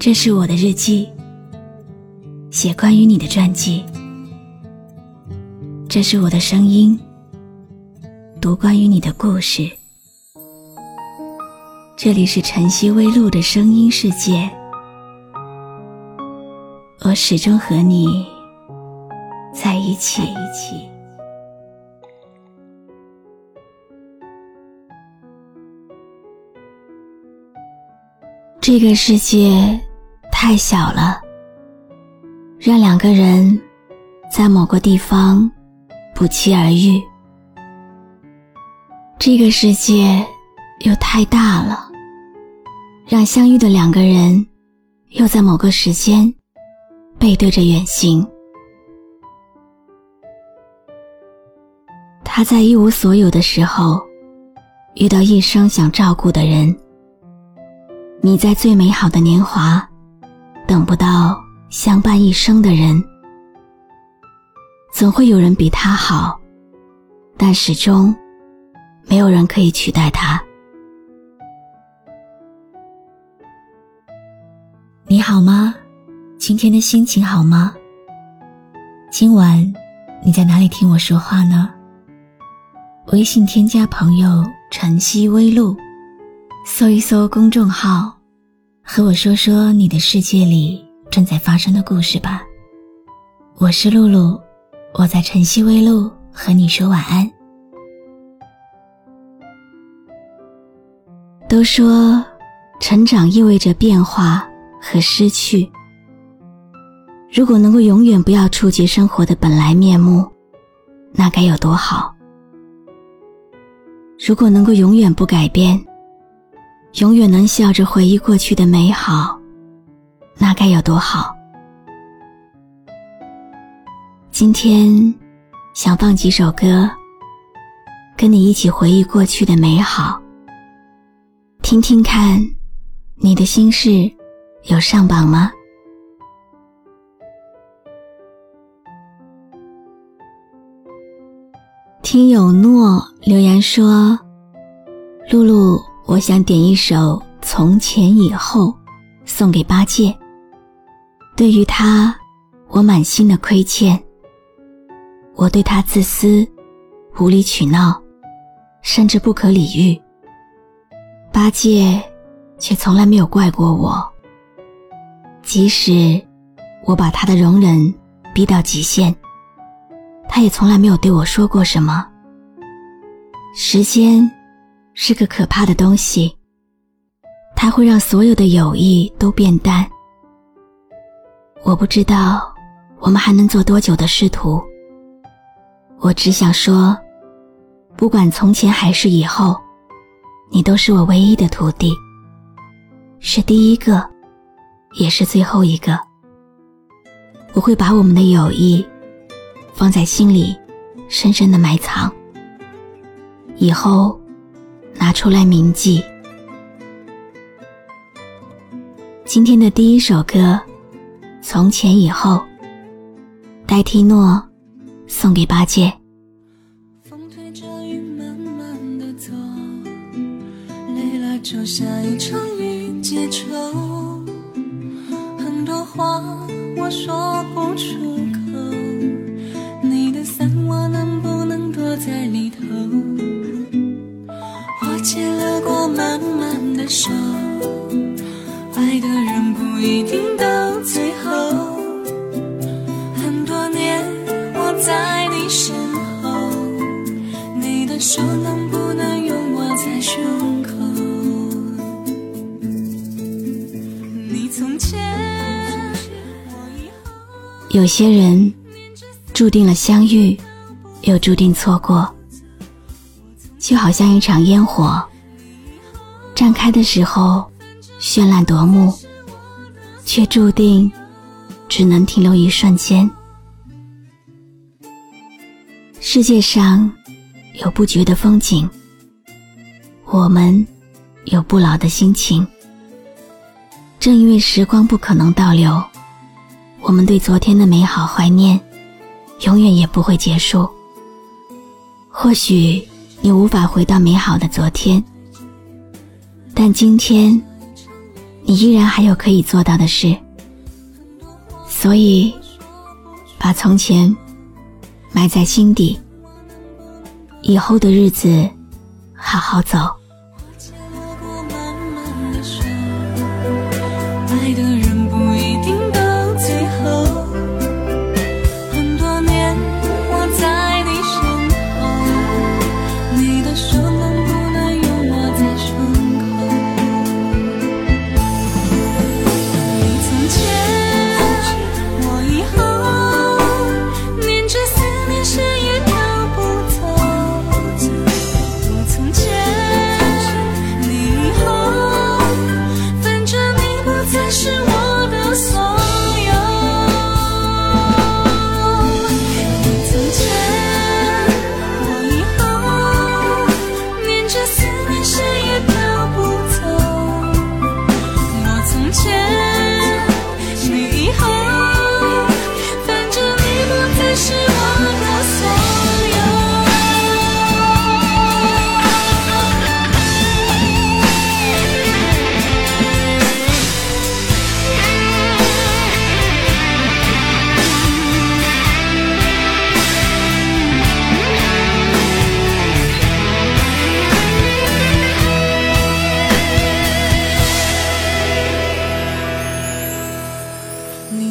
这是我的日记，写关于你的传记。这是我的声音，读关于你的故事。这里是晨曦微露的声音世界，我始终和你在一起。这个世界太小了，让两个人在某个地方不期而遇。这个世界又太大了，让相遇的两个人又在某个时间背对着远行。他在一无所有的时候，遇到一生想照顾的人。你在最美好的年华，等不到相伴一生的人，总会有人比他好，但始终没有人可以取代他。你好吗？今天的心情好吗？今晚你在哪里听我说话呢？微信添加朋友“晨曦微露”。搜一搜公众号，和我说说你的世界里正在发生的故事吧。我是露露，我在晨曦微露和你说晚安。都说成长意味着变化和失去，如果能够永远不要触及生活的本来面目，那该有多好。如果能够永远不改变。永远能笑着回忆过去的美好，那该有多好！今天想放几首歌，跟你一起回忆过去的美好，听听看，你的心事有上榜吗？听友诺留言说：“露露。”我想点一首《从前以后》，送给八戒。对于他，我满心的亏欠。我对他自私、无理取闹，甚至不可理喻。八戒却从来没有怪过我。即使我把他的容忍逼到极限，他也从来没有对我说过什么。时间。是个可怕的东西，它会让所有的友谊都变淡。我不知道我们还能做多久的师徒。我只想说，不管从前还是以后，你都是我唯一的徒弟，是第一个，也是最后一个。我会把我们的友谊放在心里，深深的埋藏。以后。拿出来铭记。今天的第一首歌《从前以后》，代替诺送给八戒。爱的人不一定到最后。很多年我在你身后，你的手能不能拥我在胸口？你从前，有些人注定了相遇，又注定错过。就好像一场烟火，绽开的时候绚烂夺目，却注定只能停留一瞬间。世界上有不绝的风景，我们有不老的心情。正因为时光不可能倒流，我们对昨天的美好怀念，永远也不会结束。或许。你无法回到美好的昨天，但今天，你依然还有可以做到的事，所以把从前埋在心底，以后的日子好好走。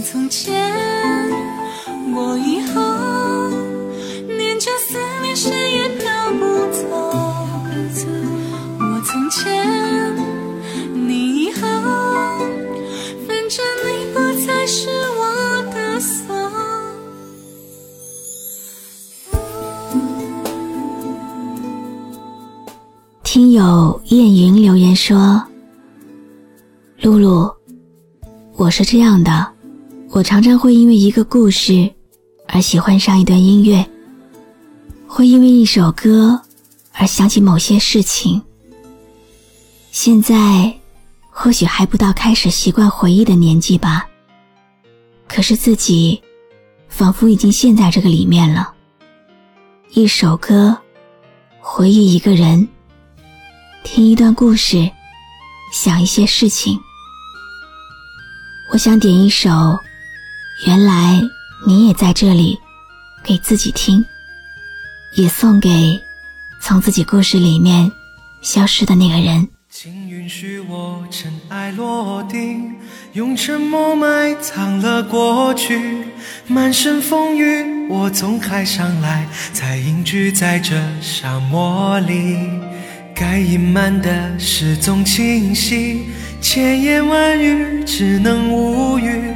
从前，我以后，念着思念，谁也飘不走。我从前，你以后，反正你不再是我的所听友燕云留言说：“露露，我是这样的，我常常会因为一个故事而喜欢上一段音乐，会因为一首歌而想起某些事情。现在或许还不到开始习惯回忆的年纪吧，可是自己仿佛已经陷在这个里面了。一首歌，回忆一个人。”听一段故事，想一些事情。我想点一首《原来你也在这里》，给自己听，也送给从自己故事里面消失的那个人。请允许我尘埃落定，用沉默埋藏了过去。满身风雨，我从海上来，才隐居在这沙漠里。该隐瞒的事总清晰，千言万语只能无语。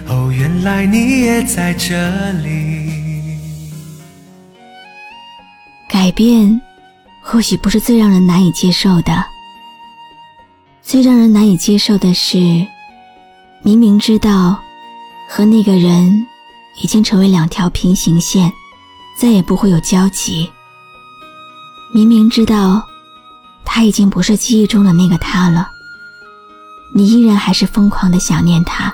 哦，原来你也在这里。改变，或许不是最让人难以接受的。最让人难以接受的是，明明知道和那个人已经成为两条平行线。再也不会有交集。明明知道，他已经不是记忆中的那个他了，你依然还是疯狂的想念他。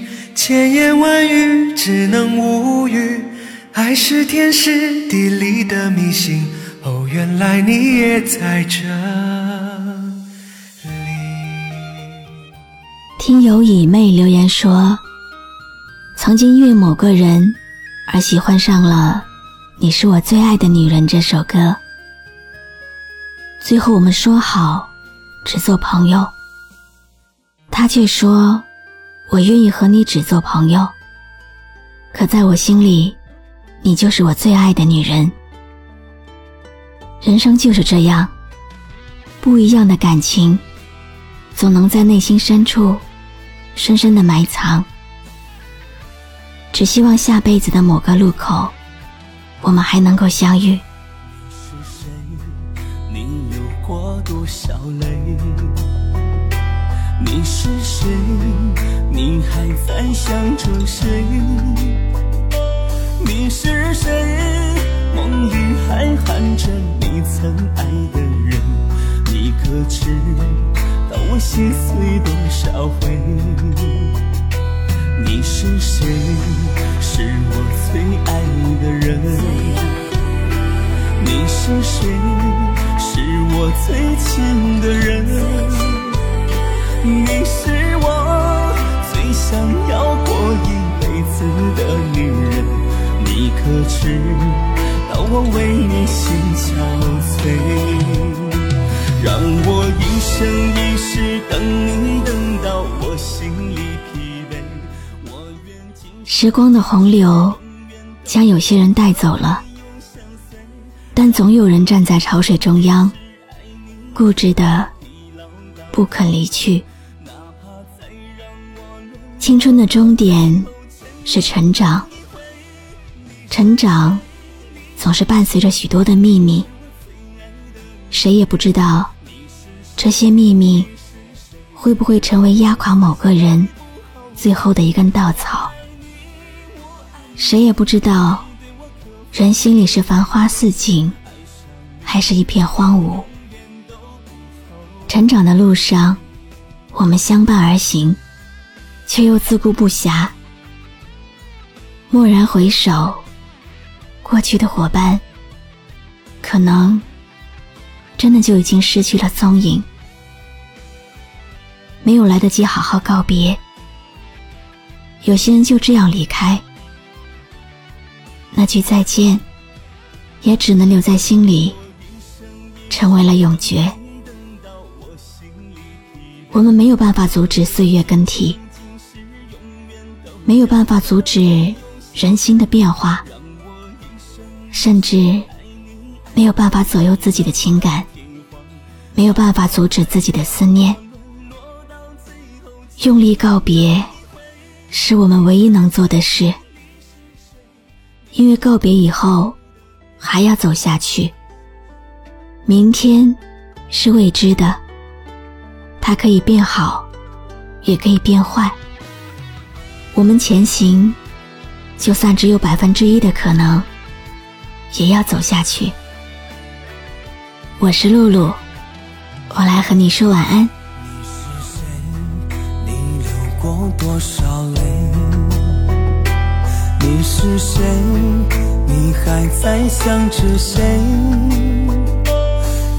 千言万语只能无语，爱是天时地利的迷信。哦，原来你也在这里。听友以妹留言说，曾经因为某个人而喜欢上了《你是我最爱的女人》这首歌，最后我们说好只做朋友，他却说。我愿意和你只做朋友，可在我心里，你就是我最爱的女人。人生就是这样，不一样的感情，总能在内心深处深深的埋藏。只希望下辈子的某个路口，我们还能够相遇。你是谁？你还在想着谁？你是谁？梦里还喊着你曾爱的人，你可知道我心碎多少回？你是谁？是我最爱的人。你是谁？是我最亲的人。你是我最想要过一辈子的女人，你可知道我为你心憔悴？让我一生一世等你，等到我心里疲惫。我愿时光的洪流将有些人带走了，但总有人站在潮水中央，固执的不肯离去。青春的终点是成长，成长总是伴随着许多的秘密，谁也不知道这些秘密会不会成为压垮某个人最后的一根稻草。谁也不知道人心里是繁花似锦，还是一片荒芜。成长的路上，我们相伴而行。却又自顾不暇。蓦然回首，过去的伙伴，可能真的就已经失去了踪影，没有来得及好好告别。有些人就这样离开，那句再见，也只能留在心里，成为了永诀。我们没有办法阻止岁月更替。没有办法阻止人心的变化，甚至没有办法左右自己的情感，没有办法阻止自己的思念。用力告别，是我们唯一能做的事，因为告别以后还要走下去。明天是未知的，它可以变好，也可以变坏。我们前行，就算只有百分之一的可能，也要走下去。我是露露，我来和你说晚安。你是谁？你流过多少泪？你是谁？你还在想着谁？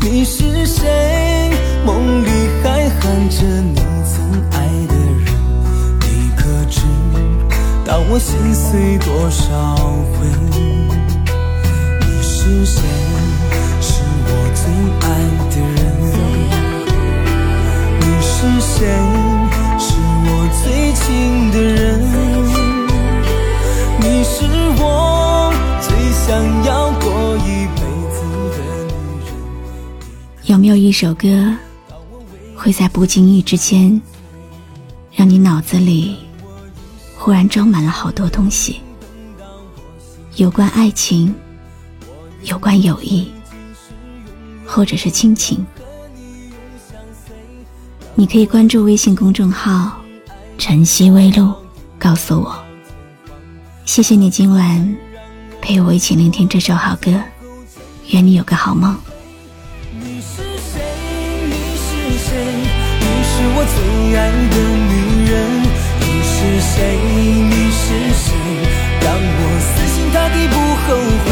你是谁？梦里还喊着你曾爱的人，你可知？道我心碎多少回？你是谁？是我最爱的人。你是谁？是我最亲的人。你是我最想要过一辈子的女人。有没有一首歌，会在不经意之间，让你脑子里？忽然装满了好多东西，有关爱情，有关友谊，或者是亲情。你可以关注微信公众号“晨曦微露”，告诉我。谢谢你今晚陪我一起聆听这首好歌，愿你有个好梦。你是谁？你是谁？你是我最爱的女人。是谁？你是谁？让我死心塌地不后悔